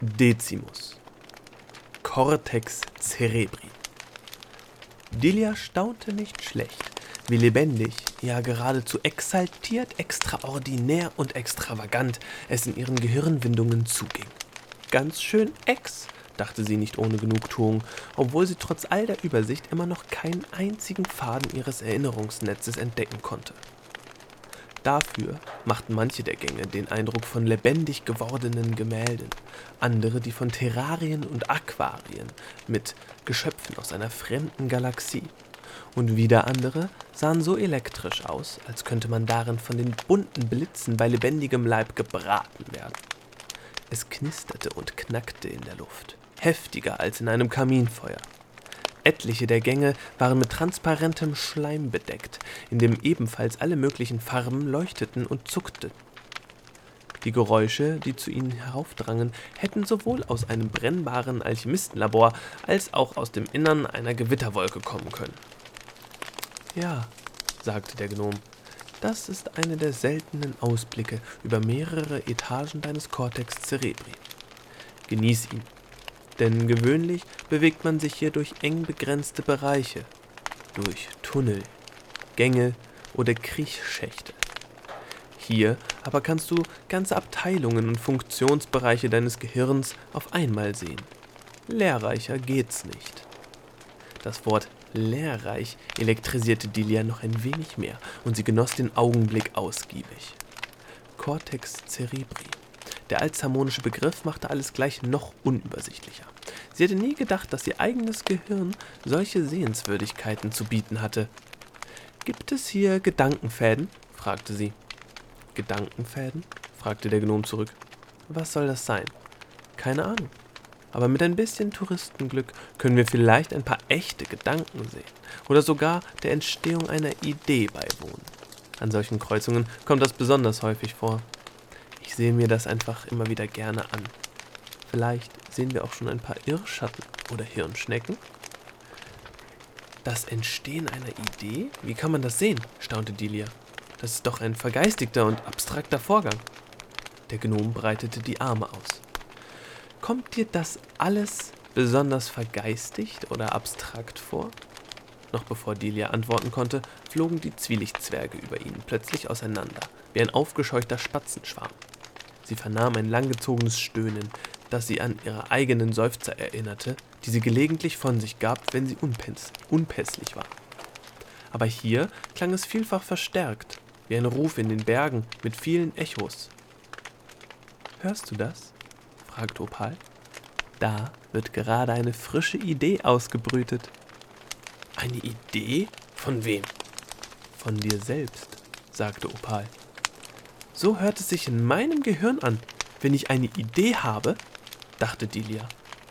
Decimus. Cortex cerebri. Delia staunte nicht schlecht, wie lebendig, ja geradezu exaltiert, extraordinär und extravagant es in ihren Gehirnwindungen zuging. Ganz schön ex, dachte sie nicht ohne Genugtuung, obwohl sie trotz all der Übersicht immer noch keinen einzigen Faden ihres Erinnerungsnetzes entdecken konnte. Dafür machten manche der Gänge den Eindruck von lebendig gewordenen Gemälden, andere die von Terrarien und Aquarien mit Geschöpfen aus einer fremden Galaxie. Und wieder andere sahen so elektrisch aus, als könnte man darin von den bunten Blitzen bei lebendigem Leib gebraten werden. Es knisterte und knackte in der Luft, heftiger als in einem Kaminfeuer. Etliche der Gänge waren mit transparentem Schleim bedeckt, in dem ebenfalls alle möglichen Farben leuchteten und zuckten. Die Geräusche, die zu ihnen heraufdrangen, hätten sowohl aus einem brennbaren Alchemistenlabor als auch aus dem Innern einer Gewitterwolke kommen können. Ja, sagte der Gnom, das ist einer der seltenen Ausblicke über mehrere Etagen deines Cortex cerebri. Genieß ihn denn gewöhnlich bewegt man sich hier durch eng begrenzte Bereiche, durch Tunnel, Gänge oder Kriechschächte. Hier aber kannst du ganze Abteilungen und Funktionsbereiche deines Gehirns auf einmal sehen. Lehrreicher geht's nicht. Das Wort lehrreich elektrisierte Delia noch ein wenig mehr und sie genoss den Augenblick ausgiebig. Cortex cerebri der altsharmonische Begriff machte alles gleich noch unübersichtlicher. Sie hätte nie gedacht, dass ihr eigenes Gehirn solche Sehenswürdigkeiten zu bieten hatte. Gibt es hier Gedankenfäden? fragte sie. Gedankenfäden? fragte der Gnom zurück. Was soll das sein? Keine Ahnung. Aber mit ein bisschen Touristenglück können wir vielleicht ein paar echte Gedanken sehen oder sogar der Entstehung einer Idee beiwohnen. An solchen Kreuzungen kommt das besonders häufig vor. Ich sehe mir das einfach immer wieder gerne an. Vielleicht sehen wir auch schon ein paar Irrschatten oder Hirnschnecken. Das Entstehen einer Idee? Wie kann man das sehen? staunte Delia. Das ist doch ein vergeistigter und abstrakter Vorgang. Der Gnom breitete die Arme aus. Kommt dir das alles besonders vergeistigt oder abstrakt vor? Noch bevor Delia antworten konnte, flogen die Zwielichtzwerge über ihn plötzlich auseinander, wie ein aufgescheuchter Spatzenschwarm. Sie vernahm ein langgezogenes Stöhnen, das sie an ihre eigenen Seufzer erinnerte, die sie gelegentlich von sich gab, wenn sie unpäss unpässlich war. Aber hier klang es vielfach verstärkt, wie ein Ruf in den Bergen mit vielen Echos. Hörst du das? fragte Opal. Da wird gerade eine frische Idee ausgebrütet. Eine Idee? Von wem? Von dir selbst, sagte Opal. So hört es sich in meinem Gehirn an, wenn ich eine Idee habe, dachte Delia.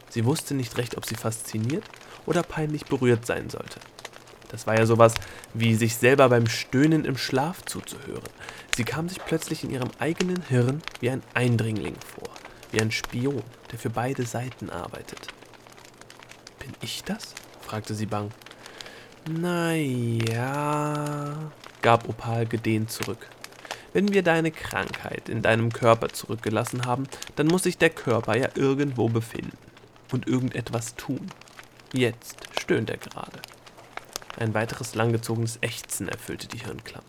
Sie wusste nicht recht, ob sie fasziniert oder peinlich berührt sein sollte. Das war ja sowas wie sich selber beim Stöhnen im Schlaf zuzuhören. Sie kam sich plötzlich in ihrem eigenen Hirn wie ein Eindringling vor, wie ein Spion, der für beide Seiten arbeitet. Bin ich das? fragte sie bang. Na ja, gab Opal gedehnt zurück. Wenn wir deine Krankheit in deinem Körper zurückgelassen haben, dann muss sich der Körper ja irgendwo befinden und irgendetwas tun. Jetzt stöhnt er gerade. Ein weiteres langgezogenes Ächzen erfüllte die Hirnklamm.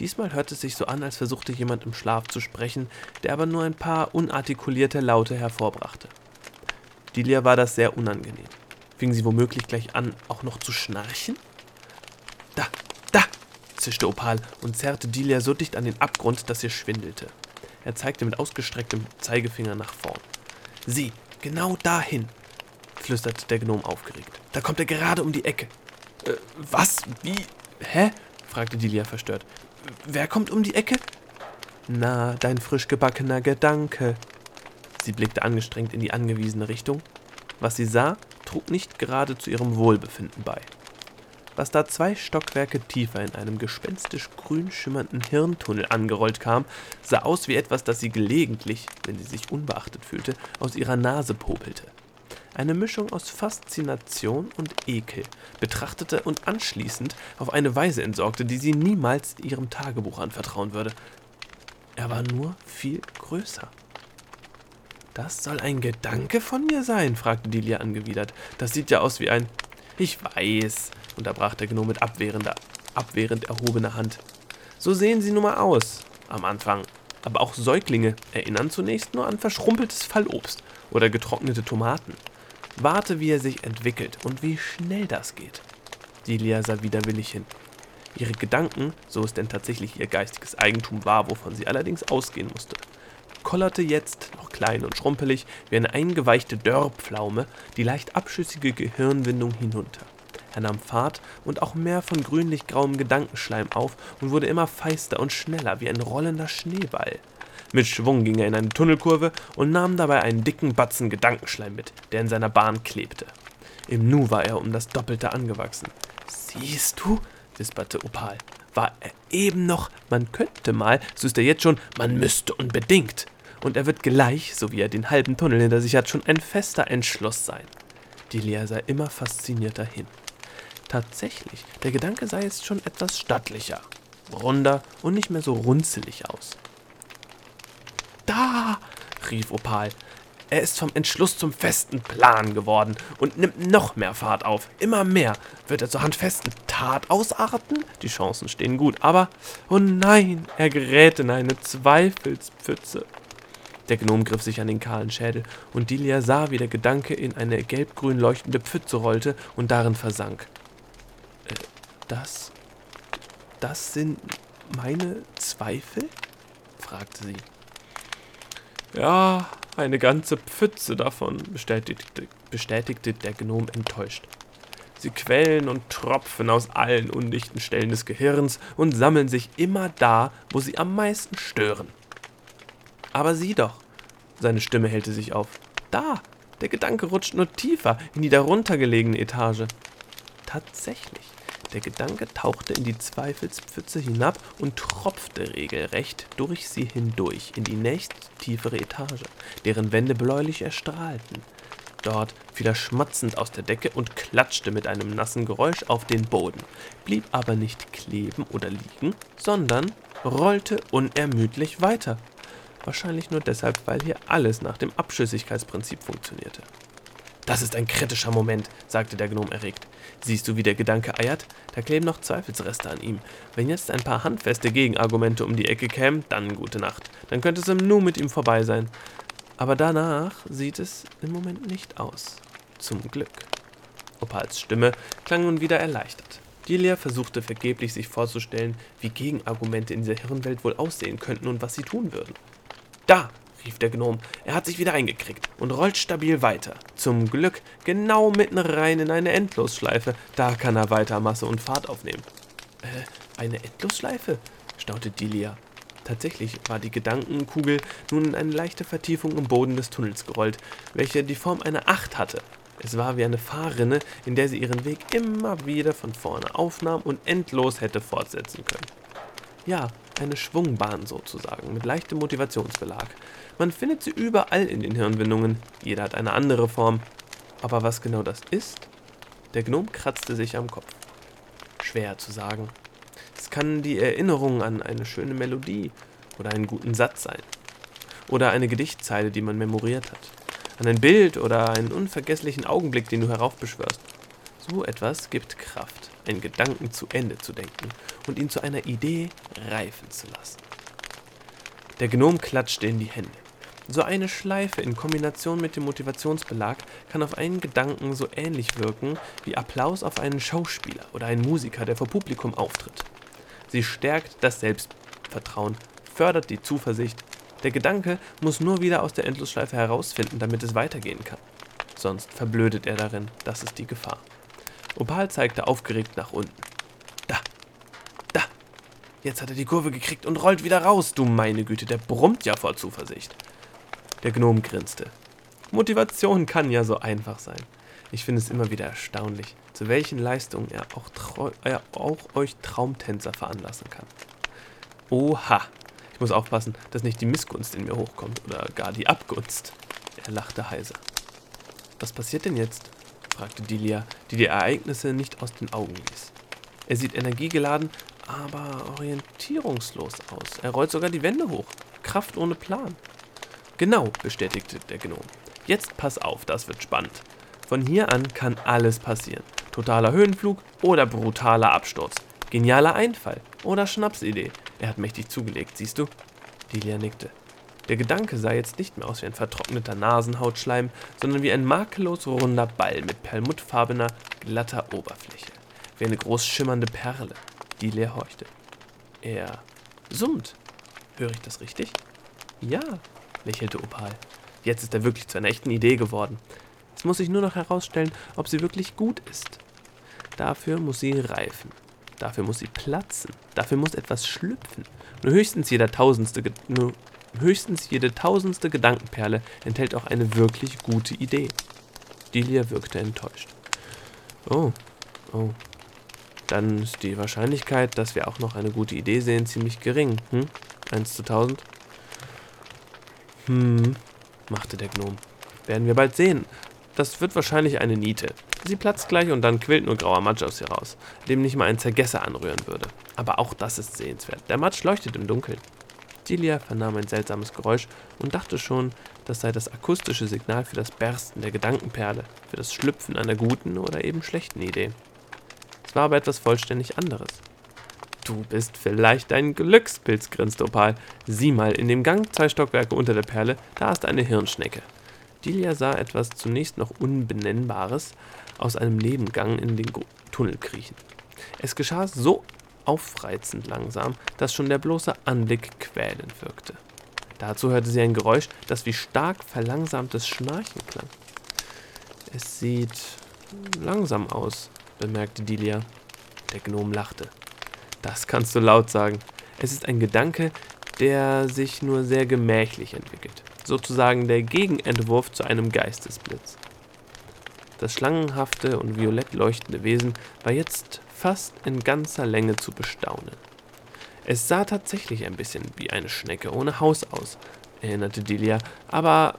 Diesmal hörte es sich so an, als versuchte jemand im Schlaf zu sprechen, der aber nur ein paar unartikulierte Laute hervorbrachte. Delia war das sehr unangenehm. Fing sie womöglich gleich an, auch noch zu schnarchen? Da, zischte Opal und zerrte Delia so dicht an den Abgrund, dass ihr schwindelte. Er zeigte mit ausgestrecktem Zeigefinger nach vorn. Sieh, genau dahin, flüsterte der Gnom aufgeregt. Da kommt er gerade um die Ecke. Äh, was? Wie? Hä? fragte Delia verstört. Wer kommt um die Ecke? Na, dein frisch gebackener Gedanke. Sie blickte angestrengt in die angewiesene Richtung. Was sie sah, trug nicht gerade zu ihrem Wohlbefinden bei was da zwei Stockwerke tiefer in einem gespenstisch grün schimmernden Hirntunnel angerollt kam, sah aus wie etwas, das sie gelegentlich, wenn sie sich unbeachtet fühlte, aus ihrer Nase popelte. Eine Mischung aus Faszination und Ekel, betrachtete und anschließend auf eine Weise entsorgte, die sie niemals ihrem Tagebuch anvertrauen würde. Er war nur viel größer. Das soll ein Gedanke von mir sein? fragte Delia angewidert. Das sieht ja aus wie ein. Ich weiß, unterbrach der Gnome mit abwehrender, abwehrend erhobener Hand. So sehen sie nun mal aus. Am Anfang. Aber auch Säuglinge erinnern zunächst nur an verschrumpeltes Fallobst oder getrocknete Tomaten. Warte, wie er sich entwickelt und wie schnell das geht. Delia sah widerwillig hin. Ihre Gedanken, so es denn tatsächlich ihr geistiges Eigentum war, wovon sie allerdings ausgehen musste, kollerte jetzt, noch klein und schrumpelig, wie eine eingeweichte Dörrpflaume, die leicht abschüssige Gehirnwindung hinunter. Er nahm Fahrt und auch mehr von grünlich-grauem Gedankenschleim auf und wurde immer feister und schneller wie ein rollender Schneeball. Mit Schwung ging er in eine Tunnelkurve und nahm dabei einen dicken Batzen Gedankenschleim mit, der in seiner Bahn klebte. Im Nu war er um das Doppelte angewachsen. Siehst du, wisperte Opal, war er eben noch, man könnte mal, so ist er jetzt schon, man müsste unbedingt. Und er wird gleich, so wie er den halben Tunnel hinter sich hat, schon ein fester Entschluss sein. Die Lea sah immer faszinierter hin. Tatsächlich, der Gedanke sei jetzt schon etwas stattlicher, runder und nicht mehr so runzelig aus. Da! rief Opal. Er ist vom Entschluss zum festen Plan geworden und nimmt noch mehr Fahrt auf. Immer mehr. Wird er zur handfesten Tat ausarten? Die Chancen stehen gut, aber oh nein, er gerät in eine Zweifelspfütze. Der Gnom griff sich an den kahlen Schädel, und Dilia sah, wie der Gedanke in eine gelbgrün leuchtende Pfütze rollte und darin versank. Das. Das sind meine Zweifel? fragte sie. Ja, eine ganze Pfütze davon, bestätigte, bestätigte der Gnom enttäuscht. Sie quellen und tropfen aus allen undichten Stellen des Gehirns und sammeln sich immer da, wo sie am meisten stören. Aber sieh doch, seine Stimme hellte sich auf. Da, der Gedanke rutscht nur tiefer in die darunter gelegene Etage. Tatsächlich. Der Gedanke tauchte in die Zweifelspfütze hinab und tropfte regelrecht durch sie hindurch in die nächsttiefere Etage, deren Wände bläulich erstrahlten. Dort fiel er schmatzend aus der Decke und klatschte mit einem nassen Geräusch auf den Boden, blieb aber nicht kleben oder liegen, sondern rollte unermüdlich weiter. Wahrscheinlich nur deshalb, weil hier alles nach dem Abschüssigkeitsprinzip funktionierte. Das ist ein kritischer Moment, sagte der Gnom erregt. Siehst du, wie der Gedanke eiert? Da kleben noch Zweifelsreste an ihm. Wenn jetzt ein paar handfeste Gegenargumente um die Ecke kämen, dann gute Nacht. Dann könnte es im Nu mit ihm vorbei sein. Aber danach sieht es im Moment nicht aus. Zum Glück. Opals Stimme klang nun wieder erleichtert. Delia versuchte vergeblich sich vorzustellen, wie Gegenargumente in dieser Hirnwelt wohl aussehen könnten und was sie tun würden. Da, rief der Gnom. Er hat sich wieder eingekriegt und rollt stabil weiter. Zum Glück genau mitten rein in eine Endlosschleife. Da kann er weiter Masse und Fahrt aufnehmen. Äh, eine Endlosschleife? staunte Delia. Tatsächlich war die Gedankenkugel nun in eine leichte Vertiefung im Boden des Tunnels gerollt, welche die Form einer Acht hatte. Es war wie eine Fahrrinne, in der sie ihren Weg immer wieder von vorne aufnahm und endlos hätte fortsetzen können. Ja, eine Schwungbahn sozusagen, mit leichtem Motivationsbelag. Man findet sie überall in den Hirnwindungen, jeder hat eine andere Form. Aber was genau das ist? Der Gnom kratzte sich am Kopf. Schwer zu sagen. Es kann die Erinnerung an eine schöne Melodie oder einen guten Satz sein. Oder eine Gedichtzeile, die man memoriert hat. An ein Bild oder einen unvergesslichen Augenblick, den du heraufbeschwörst. So etwas gibt Kraft, einen Gedanken zu Ende zu denken und ihn zu einer Idee reifen zu lassen. Der Gnom klatschte in die Hände. So eine Schleife in Kombination mit dem Motivationsbelag kann auf einen Gedanken so ähnlich wirken wie Applaus auf einen Schauspieler oder einen Musiker, der vor Publikum auftritt. Sie stärkt das Selbstvertrauen, fördert die Zuversicht. Der Gedanke muss nur wieder aus der Endlosschleife herausfinden, damit es weitergehen kann. Sonst verblödet er darin, das ist die Gefahr. Opal zeigte aufgeregt nach unten. Da, da. Jetzt hat er die Kurve gekriegt und rollt wieder raus. Du meine Güte, der brummt ja vor Zuversicht. Der Gnom grinste. Motivation kann ja so einfach sein. Ich finde es immer wieder erstaunlich, zu welchen Leistungen er auch, er auch euch Traumtänzer veranlassen kann. Oha, ich muss aufpassen, dass nicht die Missgunst in mir hochkommt oder gar die Abgunst. Er lachte heiser. Was passiert denn jetzt? Fragte Delia, die die Ereignisse nicht aus den Augen ließ. Er sieht energiegeladen, aber orientierungslos aus. Er rollt sogar die Wände hoch. Kraft ohne Plan. Genau, bestätigte der Gnom. Jetzt pass auf, das wird spannend. Von hier an kann alles passieren. Totaler Höhenflug oder brutaler Absturz. Genialer Einfall oder Schnapsidee. Er hat mächtig zugelegt, siehst du? Delia nickte. Der Gedanke sah jetzt nicht mehr aus wie ein vertrockneter Nasenhautschleim, sondern wie ein makellos runder Ball mit perlmuttfarbener, glatter Oberfläche. Wie eine groß schimmernde Perle. Delia horchte. Er summt. Höre ich das richtig? Ja, lächelte Opal. Jetzt ist er wirklich zu einer echten Idee geworden. Es muss sich nur noch herausstellen, ob sie wirklich gut ist. Dafür muss sie reifen. Dafür muss sie platzen. Dafür muss etwas schlüpfen. Nur höchstens jeder tausendste, nur höchstens jede tausendste Gedankenperle enthält auch eine wirklich gute Idee. Delia wirkte enttäuscht. Oh, oh. Dann ist die Wahrscheinlichkeit, dass wir auch noch eine gute Idee sehen, ziemlich gering. Hm? 1 zu 1000? Hm, machte der Gnom. Werden wir bald sehen. Das wird wahrscheinlich eine Niete. Sie platzt gleich und dann quillt nur grauer Matsch aus ihr raus, dem nicht mal ein Zergesser anrühren würde. Aber auch das ist sehenswert. Der Matsch leuchtet im Dunkeln. Celia vernahm ein seltsames Geräusch und dachte schon, das sei das akustische Signal für das Bersten der Gedankenperle, für das Schlüpfen einer guten oder eben schlechten Idee. Es war aber etwas vollständig anderes. Du bist vielleicht ein Glückspilz, grinste Opal. Sieh mal, in dem Gang zwei Stockwerke unter der Perle, da ist eine Hirnschnecke. Delia sah etwas zunächst noch Unbenennbares aus einem Nebengang in den Tunnel kriechen. Es geschah so aufreizend langsam, dass schon der bloße Anblick quälend wirkte. Dazu hörte sie ein Geräusch, das wie stark verlangsamtes Schnarchen klang. Es sieht langsam aus, bemerkte Delia. Der Gnom lachte. Das kannst du laut sagen. Es ist ein Gedanke, der sich nur sehr gemächlich entwickelt. Sozusagen der Gegenentwurf zu einem Geistesblitz. Das schlangenhafte und violett leuchtende Wesen war jetzt fast in ganzer Länge zu bestaunen. Es sah tatsächlich ein bisschen wie eine Schnecke ohne Haus aus, erinnerte Delia, aber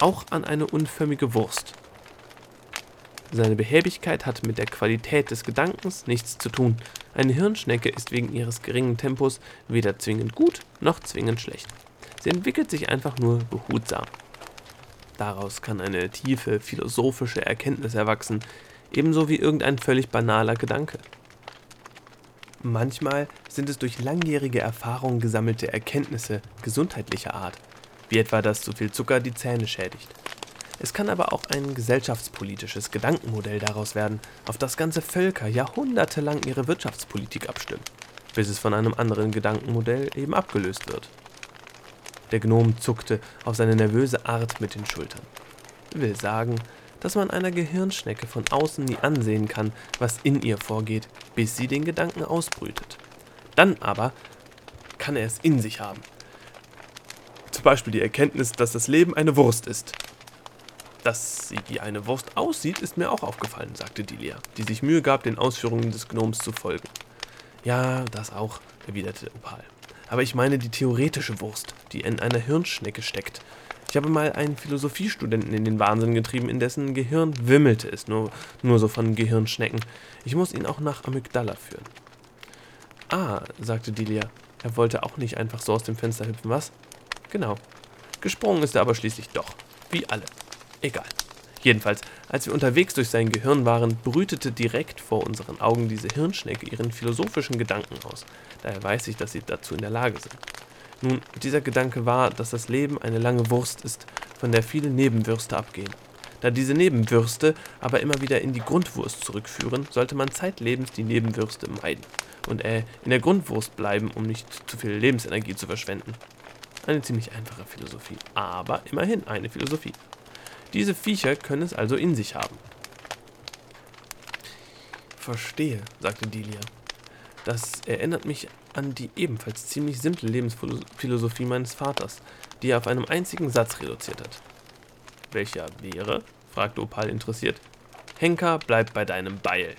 auch an eine unförmige Wurst. Seine Behäbigkeit hat mit der Qualität des Gedankens nichts zu tun. Eine Hirnschnecke ist wegen ihres geringen Tempos weder zwingend gut noch zwingend schlecht. Sie entwickelt sich einfach nur behutsam. Daraus kann eine tiefe philosophische Erkenntnis erwachsen, ebenso wie irgendein völlig banaler Gedanke. Manchmal sind es durch langjährige Erfahrungen gesammelte Erkenntnisse gesundheitlicher Art, wie etwa, dass zu viel Zucker die Zähne schädigt. Es kann aber auch ein gesellschaftspolitisches Gedankenmodell daraus werden, auf das ganze Völker jahrhundertelang ihre Wirtschaftspolitik abstimmen, bis es von einem anderen Gedankenmodell eben abgelöst wird. Der Gnom zuckte auf seine nervöse Art mit den Schultern. Will sagen, dass man einer Gehirnschnecke von außen nie ansehen kann, was in ihr vorgeht, bis sie den Gedanken ausbrütet. Dann aber kann er es in sich haben. Zum Beispiel die Erkenntnis, dass das Leben eine Wurst ist. Dass sie wie eine Wurst aussieht, ist mir auch aufgefallen, sagte Delia, die sich Mühe gab, den Ausführungen des Gnoms zu folgen. Ja, das auch, erwiderte Opal. Aber ich meine die theoretische Wurst, die in einer Hirnschnecke steckt ich habe mal einen Philosophiestudenten in den Wahnsinn getrieben, in dessen Gehirn wimmelte es nur, nur so von Gehirnschnecken. Ich muss ihn auch nach Amygdala führen. Ah, sagte Delia. Er wollte auch nicht einfach so aus dem Fenster hüpfen, was? Genau. Gesprungen ist er aber schließlich doch. Wie alle. Egal. Jedenfalls, als wir unterwegs durch sein Gehirn waren, brütete direkt vor unseren Augen diese Hirnschnecke ihren philosophischen Gedanken aus. Daher weiß ich, dass sie dazu in der Lage sind. Nun, dieser Gedanke war, dass das Leben eine lange Wurst ist, von der viele Nebenwürste abgehen. Da diese Nebenwürste aber immer wieder in die Grundwurst zurückführen, sollte man zeitlebens die Nebenwürste meiden und äh, in der Grundwurst bleiben, um nicht zu viel Lebensenergie zu verschwenden. Eine ziemlich einfache Philosophie, aber immerhin eine Philosophie. Diese Viecher können es also in sich haben. Verstehe, sagte Delia. Das erinnert mich an die ebenfalls ziemlich simple Lebensphilosophie meines Vaters, die er auf einem einzigen Satz reduziert hat. Welcher wäre? fragte Opal interessiert. Henker, bleib bei deinem Beil.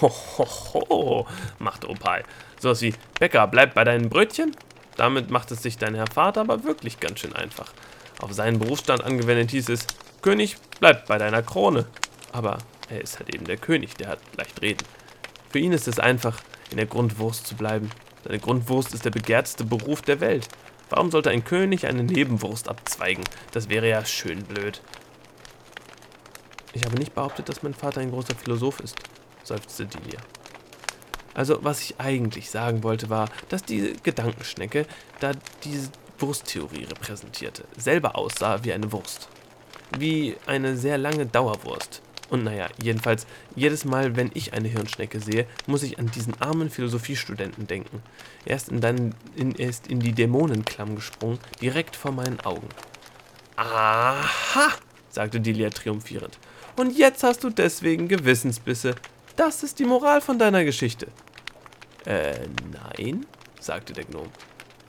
Hohoho, ho, ho, machte Opal. Sowas wie Bäcker, bleib bei deinen Brötchen? Damit macht es sich dein Herr Vater aber wirklich ganz schön einfach. Auf seinen Berufsstand angewendet hieß es, König, bleib bei deiner Krone. Aber er ist halt eben der König, der hat leicht reden. Für ihn ist es einfach, in der Grundwurst zu bleiben. Seine Grundwurst ist der begehrteste Beruf der Welt. Warum sollte ein König eine Nebenwurst abzweigen? Das wäre ja schön blöd. Ich habe nicht behauptet, dass mein Vater ein großer Philosoph ist, seufzte Delia. Also, was ich eigentlich sagen wollte, war, dass die Gedankenschnecke, da diese Wursttheorie repräsentierte, selber aussah wie eine Wurst. Wie eine sehr lange Dauerwurst. Und naja, jedenfalls, jedes Mal, wenn ich eine Hirnschnecke sehe, muss ich an diesen armen Philosophiestudenten denken. Er ist in, dann, in, er ist in die Dämonenklamm gesprungen, direkt vor meinen Augen. Aha, sagte Delia triumphierend. Und jetzt hast du deswegen Gewissensbisse. Das ist die Moral von deiner Geschichte. Äh, nein, sagte der Gnome.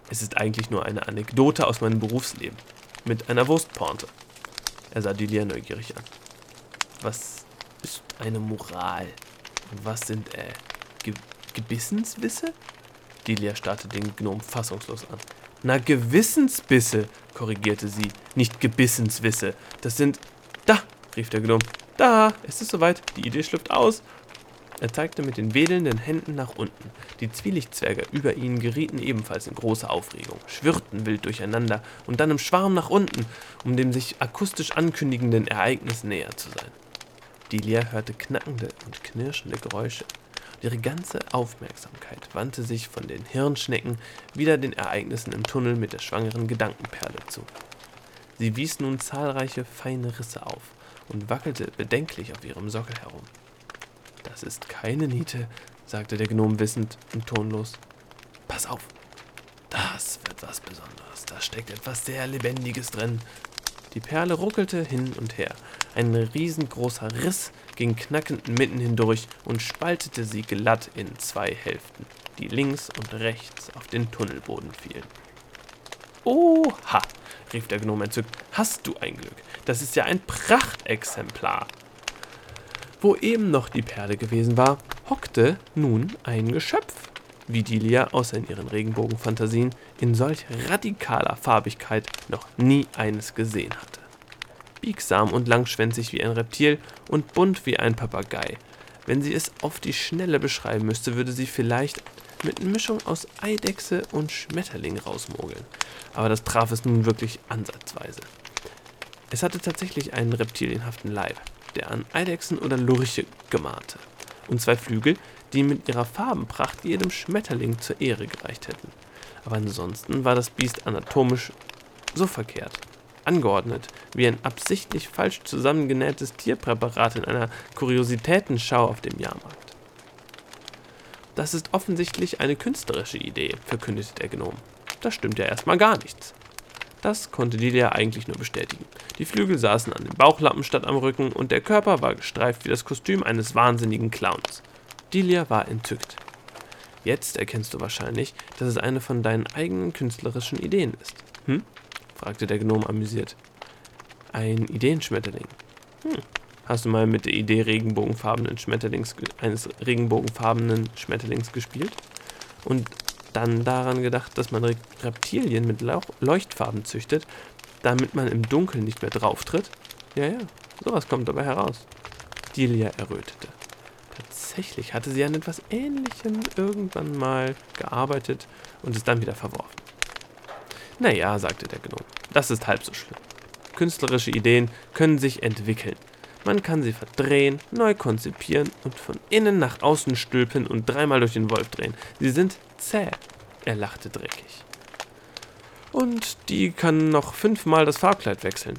Es ist eigentlich nur eine Anekdote aus meinem Berufsleben. Mit einer Wurstporte. Er sah Delia neugierig an. Was ist eine Moral? Und was sind, äh, Ge Gebissenswisse? Delia starrte den Gnom fassungslos an. Na, Gewissensbisse, korrigierte sie, nicht Gebissenswisse. Das sind. Da, rief der Gnome. Da, es ist soweit, die Idee schlüpft aus. Er zeigte mit den wedelnden Händen nach unten. Die Zwielichtzwerge über ihnen gerieten ebenfalls in große Aufregung, schwirrten wild durcheinander und dann im Schwarm nach unten, um dem sich akustisch ankündigenden Ereignis näher zu sein. Delia hörte knackende und knirschende Geräusche. Und ihre ganze Aufmerksamkeit wandte sich von den Hirnschnecken wieder den Ereignissen im Tunnel mit der schwangeren Gedankenperle zu. Sie wies nun zahlreiche feine Risse auf und wackelte bedenklich auf ihrem Sockel herum. Das ist keine Niete, sagte der Gnom wissend und tonlos. Pass auf, das wird was Besonderes. Da steckt etwas sehr Lebendiges drin. Die Perle ruckelte hin und her. Ein riesengroßer Riss ging knackend mitten hindurch und spaltete sie glatt in zwei Hälften, die links und rechts auf den Tunnelboden fielen. Oha, rief der Gnome entzückt. Hast du ein Glück? Das ist ja ein Prachtexemplar. Wo eben noch die Perle gewesen war, hockte nun ein Geschöpf, wie Delia außer in ihren Regenbogenfantasien in solch radikaler Farbigkeit noch nie eines gesehen hatte. Biegsam und langschwänzig wie ein Reptil und bunt wie ein Papagei. Wenn sie es auf die Schnelle beschreiben müsste, würde sie vielleicht mit Mischung aus Eidechse und Schmetterling rausmogeln. Aber das traf es nun wirklich ansatzweise. Es hatte tatsächlich einen reptilienhaften Leib, der an Eidechsen oder Lurche gemahnte, und zwei Flügel, die mit ihrer Farbenpracht jedem Schmetterling zur Ehre gereicht hätten. Aber ansonsten war das Biest anatomisch so verkehrt, angeordnet wie ein absichtlich falsch zusammengenähtes Tierpräparat in einer Kuriositätenschau auf dem Jahrmarkt. Das ist offensichtlich eine künstlerische Idee, verkündete der Gnom. Das stimmt ja erstmal gar nichts. Das konnte Lilia eigentlich nur bestätigen. Die Flügel saßen an den Bauchlappen statt am Rücken und der Körper war gestreift wie das Kostüm eines wahnsinnigen Clowns. Delia war entzückt. Jetzt erkennst du wahrscheinlich, dass es eine von deinen eigenen künstlerischen Ideen ist. Hm? Fragte der Gnome amüsiert. Ein Ideenschmetterling. Hm. Hast du mal mit der Idee regenbogenfarbenen Schmetterlings, eines regenbogenfarbenen Schmetterlings gespielt? Und dann daran gedacht, dass man Reptilien mit Leuchtfarben züchtet, damit man im Dunkeln nicht mehr drauftritt? Ja, ja, sowas kommt dabei heraus. Delia errötete. Tatsächlich hatte sie an etwas Ähnlichem irgendwann mal gearbeitet und es dann wieder verworfen. Naja, sagte der Gnome, das ist halb so schlimm. Künstlerische Ideen können sich entwickeln. Man kann sie verdrehen, neu konzipieren und von innen nach außen stülpen und dreimal durch den Wolf drehen. Sie sind zäh. Er lachte dreckig. Und die kann noch fünfmal das Farbkleid wechseln.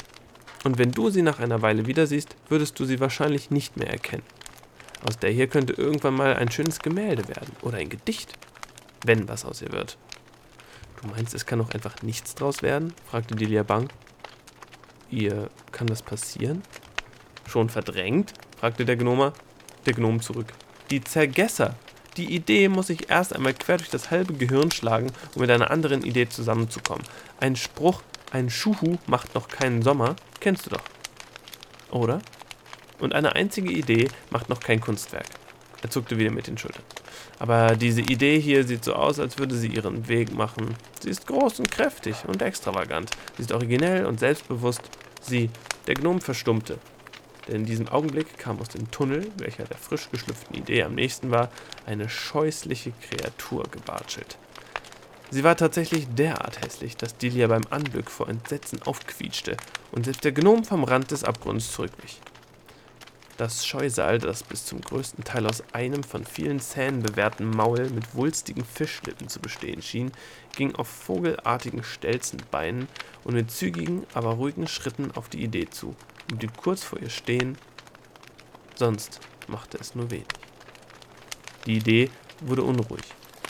Und wenn du sie nach einer Weile wieder siehst, würdest du sie wahrscheinlich nicht mehr erkennen. Aus der hier könnte irgendwann mal ein schönes Gemälde werden oder ein Gedicht, wenn was aus ihr wird. Du meinst, es kann noch einfach nichts draus werden? fragte Delia bang. Ihr kann das passieren? Schon verdrängt? fragte der Gnome. Der Gnome zurück. Die Zergesser. Die Idee muss ich erst einmal quer durch das halbe Gehirn schlagen, um mit einer anderen Idee zusammenzukommen. Ein Spruch, ein Schuhu macht noch keinen Sommer, kennst du doch. Oder? Und eine einzige Idee macht noch kein Kunstwerk. Er zuckte wieder mit den Schultern. Aber diese Idee hier sieht so aus, als würde sie ihren Weg machen. Sie ist groß und kräftig und extravagant. Sie ist originell und selbstbewusst. Sie, der Gnom, verstummte. Denn in diesem Augenblick kam aus dem Tunnel, welcher der frisch geschlüpften Idee am nächsten war, eine scheußliche Kreatur gebatschelt. Sie war tatsächlich derart hässlich, dass Delia beim Anblick vor Entsetzen aufquietschte und selbst der Gnom vom Rand des Abgrunds zurückwich. Das Scheusal, das bis zum größten Teil aus einem von vielen Zähnen bewehrten Maul mit wulstigen Fischlippen zu bestehen schien, ging auf vogelartigen Stelzenbeinen und mit zügigen, aber ruhigen Schritten auf die Idee zu und blieb kurz vor ihr stehen. Sonst machte es nur wenig. Die Idee wurde unruhig,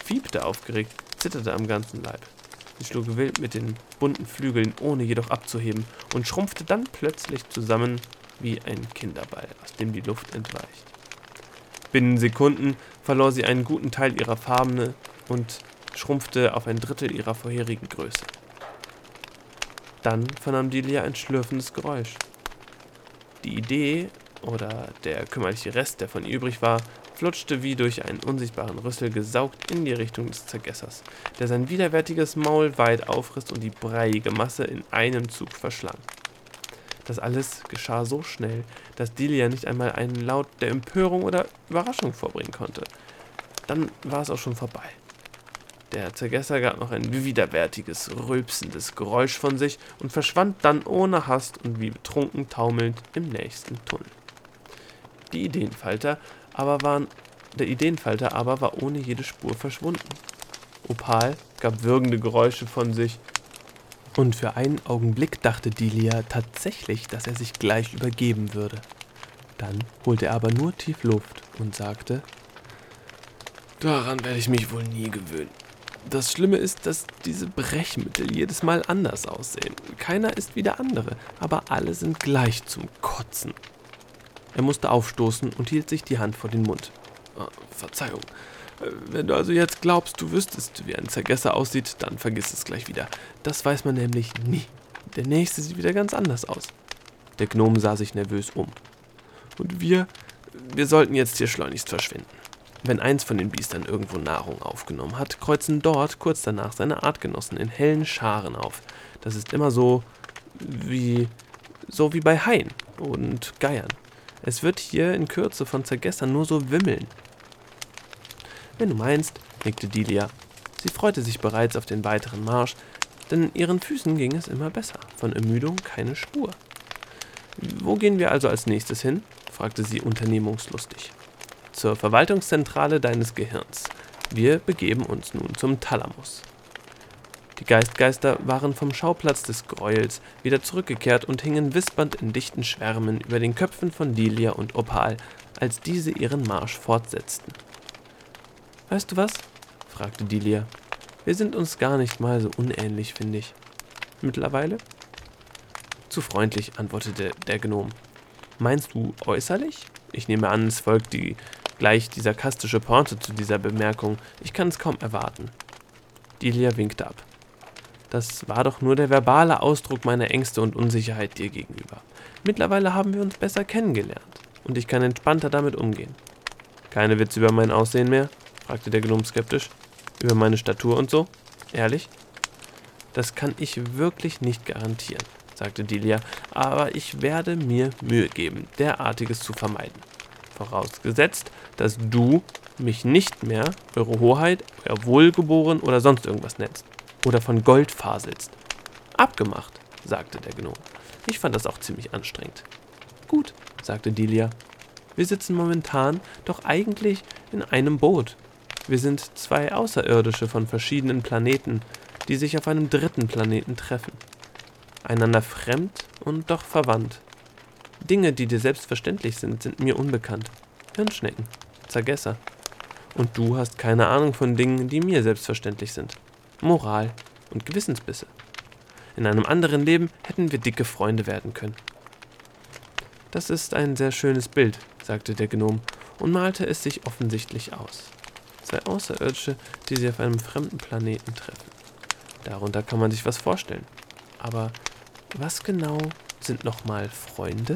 fiebte aufgeregt, zitterte am ganzen Leib. Sie schlug wild mit den bunten Flügeln, ohne jedoch abzuheben, und schrumpfte dann plötzlich zusammen wie ein Kinderball, aus dem die Luft entweicht. Binnen Sekunden verlor sie einen guten Teil ihrer Farben und schrumpfte auf ein Drittel ihrer vorherigen Größe. Dann vernahm Delia ein schlürfendes Geräusch. Die Idee, oder der kümmerliche Rest, der von ihr übrig war, flutschte wie durch einen unsichtbaren Rüssel gesaugt in die Richtung des Zergessers, der sein widerwärtiges Maul weit aufriss und die breiige Masse in einem Zug verschlang. Das alles geschah so schnell, dass Delia nicht einmal einen Laut der Empörung oder Überraschung vorbringen konnte. Dann war es auch schon vorbei. Der Zergesser gab noch ein widerwärtiges, rülpsendes Geräusch von sich und verschwand dann ohne Hast und wie betrunken taumelnd im nächsten Tunnel. Die Ideenfalter aber waren, der Ideenfalter aber war ohne jede Spur verschwunden. Opal gab würgende Geräusche von sich, und für einen Augenblick dachte Delia tatsächlich, dass er sich gleich übergeben würde. Dann holte er aber nur tief Luft und sagte, Daran werde ich mich wohl nie gewöhnen. Das Schlimme ist, dass diese Brechmittel jedes Mal anders aussehen. Keiner ist wie der andere, aber alle sind gleich zum Kotzen. Er musste aufstoßen und hielt sich die Hand vor den Mund. Oh, Verzeihung. Äh, wenn du also jetzt glaubst, du wüsstest, wie ein Zergesser aussieht, dann vergiss es gleich wieder. Das weiß man nämlich nie. Der nächste sieht wieder ganz anders aus. Der Gnome sah sich nervös um. Und wir, wir sollten jetzt hier schleunigst verschwinden. Wenn eins von den Biestern irgendwo Nahrung aufgenommen hat, kreuzen dort kurz danach seine Artgenossen in hellen Scharen auf. Das ist immer so wie so wie bei Haien und Geiern. Es wird hier in Kürze von Zergessern nur so wimmeln. Wenn du meinst, nickte Delia. Sie freute sich bereits auf den weiteren Marsch, denn ihren Füßen ging es immer besser, von Ermüdung keine Spur. Wo gehen wir also als nächstes hin? fragte sie unternehmungslustig. Zur Verwaltungszentrale deines Gehirns. Wir begeben uns nun zum Thalamus. Die Geistgeister waren vom Schauplatz des Gräuels wieder zurückgekehrt und hingen wispernd in dichten Schwärmen über den Köpfen von Delia und Opal, als diese ihren Marsch fortsetzten. Weißt du was? fragte Delia. Wir sind uns gar nicht mal so unähnlich, finde ich. Mittlerweile? Zu freundlich, antwortete der Gnom. Meinst du äußerlich? Ich nehme an, es folgt die gleich die sarkastische Pointe zu dieser Bemerkung. Ich kann es kaum erwarten. Delia winkte ab. Das war doch nur der verbale Ausdruck meiner Ängste und Unsicherheit dir gegenüber. Mittlerweile haben wir uns besser kennengelernt und ich kann entspannter damit umgehen. Keine Witze über mein Aussehen mehr? Fragte der Gnome skeptisch. Über meine Statur und so? Ehrlich? Das kann ich wirklich nicht garantieren, sagte Delia, aber ich werde mir Mühe geben, derartiges zu vermeiden. Vorausgesetzt, dass du mich nicht mehr Eure Hoheit, Euer Wohlgeboren oder sonst irgendwas nennst oder von Gold faselst. Abgemacht, sagte der Gnome. Ich fand das auch ziemlich anstrengend. Gut, sagte Delia. Wir sitzen momentan doch eigentlich in einem Boot. Wir sind zwei Außerirdische von verschiedenen Planeten, die sich auf einem dritten Planeten treffen. Einander fremd und doch verwandt. Dinge, die dir selbstverständlich sind, sind mir unbekannt. Hirnschnecken, Zergesser. Und du hast keine Ahnung von Dingen, die mir selbstverständlich sind. Moral und Gewissensbisse. In einem anderen Leben hätten wir dicke Freunde werden können. Das ist ein sehr schönes Bild, sagte der Gnom und malte es sich offensichtlich aus. Zwei Außerirdische, die sich auf einem fremden Planeten treffen. Darunter kann man sich was vorstellen. Aber was genau sind nochmal Freunde?